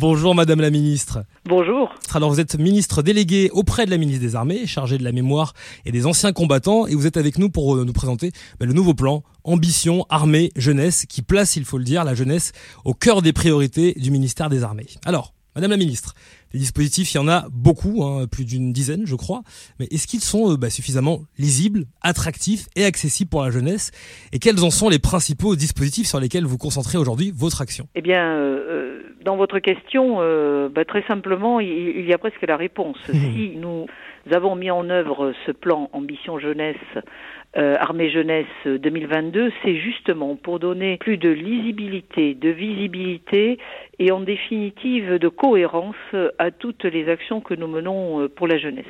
Bonjour Madame la Ministre. Bonjour. Alors vous êtes ministre délégué auprès de la ministre des Armées, chargé de la mémoire et des anciens combattants, et vous êtes avec nous pour euh, nous présenter bah, le nouveau plan Ambition, Armée, Jeunesse, qui place, il faut le dire, la jeunesse au cœur des priorités du ministère des Armées. Alors, Madame la Ministre, les dispositifs, il y en a beaucoup, hein, plus d'une dizaine, je crois. Mais est-ce qu'ils sont euh, bah, suffisamment lisibles, attractifs et accessibles pour la jeunesse? Et quels en sont les principaux dispositifs sur lesquels vous concentrez aujourd'hui votre action? Eh bien, euh, euh, dans votre question, bah, très simplement, il, y a presque la réponse. si nous avons mis en œuvre ce plan Ambition Jeunesse euh, Armée Jeunesse 2022, c'est justement pour donner plus de lisibilité, de visibilité et en définitive de cohérence à toutes les actions que nous menons euh, pour la jeunesse.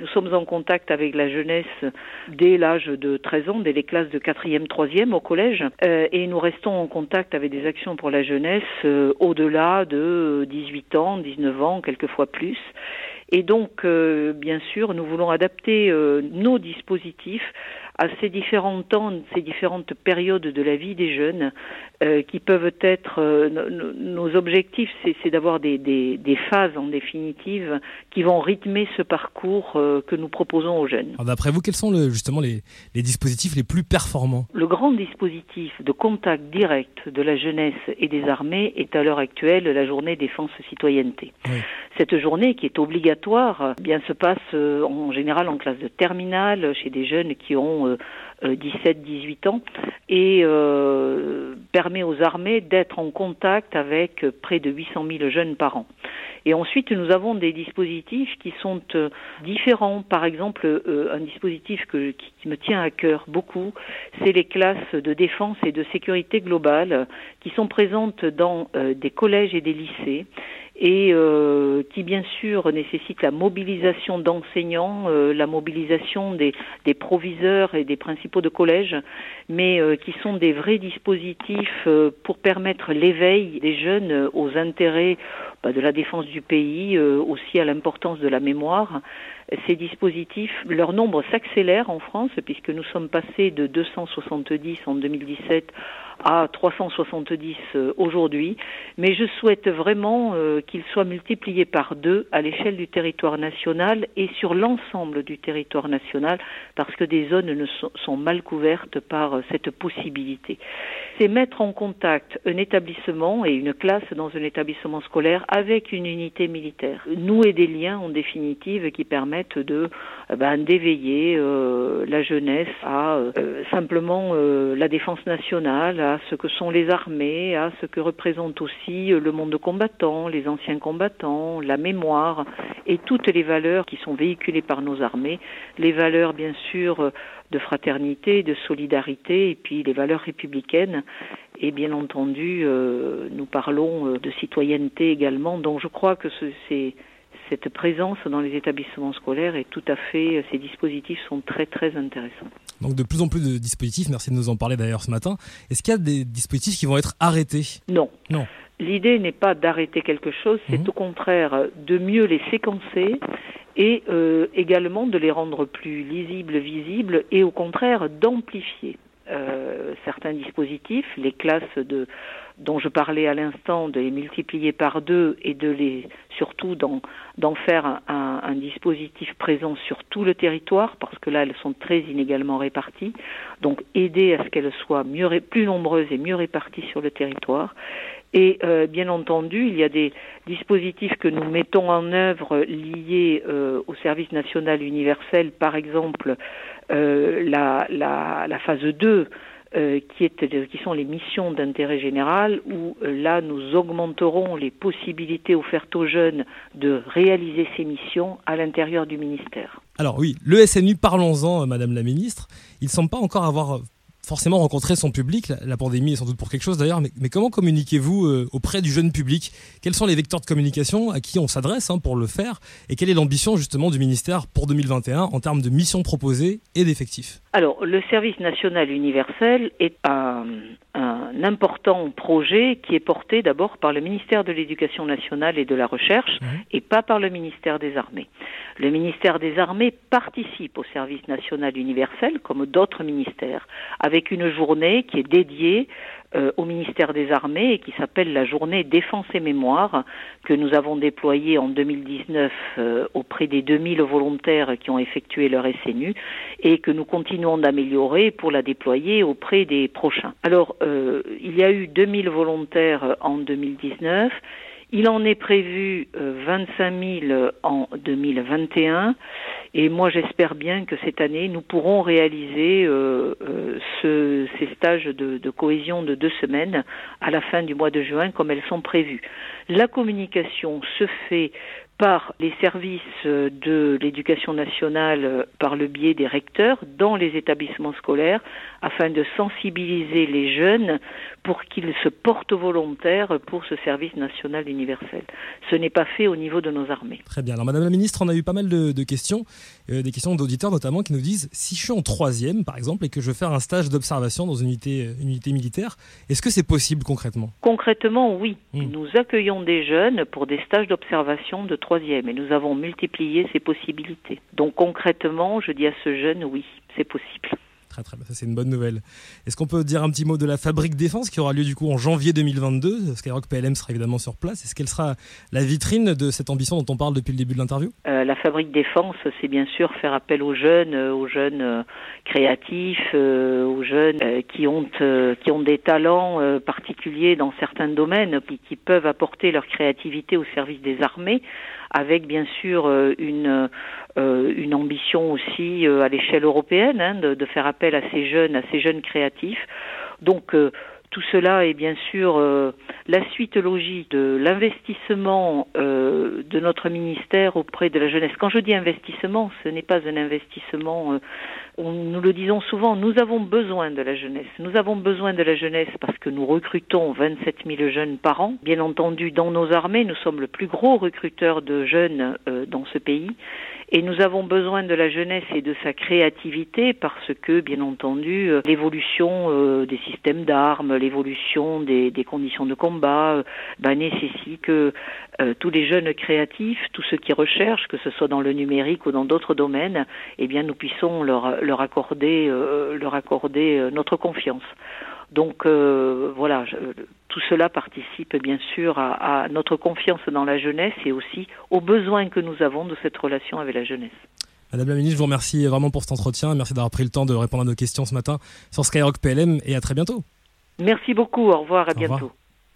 Nous sommes en contact avec la jeunesse dès l'âge de 13 ans, dès les classes de 4e, 3e au collège, euh, et nous restons en contact avec des actions pour la jeunesse au-delà de 18 ans, 19 ans, quelquefois plus. Et donc, bien sûr, nous voulons adapter nos dispositifs à ces différents temps, ces différentes périodes de la vie des jeunes, euh, qui peuvent être euh, nos objectifs, c'est d'avoir des, des, des, phases en définitive qui vont rythmer ce parcours euh, que nous proposons aux jeunes. D'après vous, quels sont le, justement les, les, dispositifs les plus performants? Le grand dispositif de contact direct de la jeunesse et des armées est à l'heure actuelle la journée défense citoyenneté. Cette journée qui est obligatoire, eh bien se passe en général en classe de terminale chez des jeunes qui ont 17-18 ans et euh, permet aux armées d'être en contact avec près de 800 000 jeunes par an. Et ensuite, nous avons des dispositifs qui sont euh, différents. Par exemple, euh, un dispositif qui me tient à cœur beaucoup, c'est les classes de défense et de sécurité globale qui sont présentes dans des collèges et des lycées et euh, qui bien sûr nécessite la mobilisation d'enseignants, euh, la mobilisation des, des, proviseurs et des principaux de collège, mais euh, qui sont des vrais dispositifs pour permettre l'éveil des jeunes aux intérêts bah, de la défense du pays, aussi à l'importance de la mémoire. Ces dispositifs, leur nombre s'accélère en France puisque nous sommes passés de 270 en 2017 à 370 euh, aujourd'hui, mais je souhaite vraiment euh, qu'il soit multiplié par deux à l'échelle du territoire national et sur l'ensemble du territoire national, parce que des zones ne sont, mal couvertes par euh, cette possibilité. C'est mettre en contact un établissement et une classe dans un établissement scolaire avec une unité militaire. Nouer des liens en définitive qui permettent de ben, d'éveiller la jeunesse à simplement la défense nationale, à ce que sont les armées, à ce que représente aussi le monde combattant, les anciens combattants, la mémoire et toutes les valeurs qui sont véhiculées par nos armées, les valeurs bien sûr de fraternité, de solidarité et puis les valeurs républicaines. Et bien entendu, euh, nous parlons euh, de citoyenneté également. Donc je crois que c'est cette présence dans les établissements scolaires est tout à fait, ces dispositifs sont très très intéressants. Donc de plus en plus de dispositifs, merci de nous en parler d'ailleurs ce matin. Est-ce qu'il y a des dispositifs qui vont être arrêtés? Non. Non. L'idée n'est pas d'arrêter quelque chose, c'est mhm. au contraire de mieux les séquencer et euh, également de les rendre plus lisibles, visibles et au contraire d'amplifier euh, certains dispositifs, les classes de dont je parlais à l'instant, de les multiplier par deux et de les surtout d'en faire un, dispositif présent sur tout le territoire, parce que là elles sont très inégalement réparties. Donc aider à ce qu'elles soient plus nombreuses et mieux réparties sur le territoire. Et euh, bien entendu, il y a des dispositifs que nous mettons en œuvre liés euh, au service national universel, par exemple euh, la, la, la, phase 2 euh, qui, sont les missions d'intérêt général, où euh, là nous augmenterons les possibilités offertes aux jeunes de réaliser ces missions à l'intérieur du ministère. Alors oui, le SNU, parlons-en, Madame la Ministre. Il ne semble pas encore avoir forcément rencontrer son public. La, pandémie est sans doute pour quelque chose d'ailleurs, mais, comment communiquez-vous euh, auprès du jeune public? Quels sont les vecteurs de communication à qui on s'adresse hein, pour le faire? Et quelle est l'ambition justement du ministère pour 2021 en termes de missions proposées et d'effectifs? Alors, le service national universel est un, un important projet qui est porté d'abord par le ministère de l'Éducation nationale et de la Recherche et pas par le ministère des Armées. Le ministère des Armées participe au service national universel, comme d'autres ministères, avec une journée qui est dédiée euh, au ministère des Armées et qui s'appelle la journée Défense et Mémoire que nous avons déployée en 2019 euh, auprès des 2000 volontaires qui ont effectué leur SNU et que nous continuons d'améliorer pour la déployer auprès des prochains. Alors, euh, il y a eu 2000 volontaires en 2019. Il en est prévu 25 000 en 2021 et moi, j'espère bien que cette année, nous pourrons réaliser euh, euh, ce, ces stages de, de, cohésion de deux semaines à la fin du mois de juin, comme elles sont prévues. La communication se fait par les services de l'éducation nationale par le biais des recteurs dans les établissements scolaires afin de sensibiliser les jeunes pour qu'ils se portent volontaires pour ce service national universel. Ce n'est pas fait au niveau de nos armées. Très bien. Alors Madame la Ministre, on a eu pas mal de, de questions, euh, des questions d'auditeurs notamment qui nous disent si je suis en troisième par exemple et que je veux faire un stage d'observation dans une unité, une unité militaire, est-ce que c'est possible concrètement? Concrètement, oui. Hmm. Nous accueillons des jeunes pour des stages d'observation de et nous avons multiplié ces possibilités. Donc concrètement, je dis à ce jeune, oui, c'est possible. Très très bien, ça c'est une bonne nouvelle. Est-ce qu'on peut dire un petit mot de la fabrique défense qui aura lieu du coup en janvier 2022 Skyrock PLM sera évidemment sur place. Est-ce qu'elle sera la vitrine de cette ambition dont on parle depuis le début de l'interview? Euh, La fabrique défense, c'est bien sûr faire appel aux jeunes, euh, aux jeunes euh, créatifs, euh, aux jeunes qui ont qui ont des talents particuliers dans certains domaines, puis qui peuvent apporter leur créativité au service des armées avec bien sûr une, une ambition aussi à l'échelle européenne hein, de, de, faire appel à ces jeunes, à ces jeunes créatifs. Donc euh, tout cela est bien sûr euh, la suite logique de l'investissement euh, de notre ministère auprès de la jeunesse. Quand je dis investissement, ce n'est pas un investissement, nous le disons souvent, nous avons besoin de la jeunesse. Nous avons besoin de la jeunesse parce que nous recrutons 27 000 jeunes par an. Bien entendu, dans nos armées, nous sommes le plus gros recruteur de jeunes dans ce pays. Et nous avons besoin de la jeunesse et de sa créativité parce que, bien entendu, l'évolution des systèmes d'armes, l'évolution des, conditions de combat euh, bah, nécessite que euh, tous les jeunes créatifs, tous ceux qui recherchent, que ce soit dans le numérique ou dans d'autres domaines, eh bien nous puissions leur accorder, euh, leur accorder euh, notre confiance. Donc euh, voilà, je, tout cela participe bien sûr à, à, notre confiance dans la jeunesse et aussi aux besoins que nous avons de cette relation avec la jeunesse. Madame la ministre, je vous remercie vraiment pour cet entretien. Merci d'avoir pris le temps de répondre à nos questions ce matin sur Skyrock PLM et à très bientôt. Merci beaucoup. Au revoir. À bientôt. Revoir.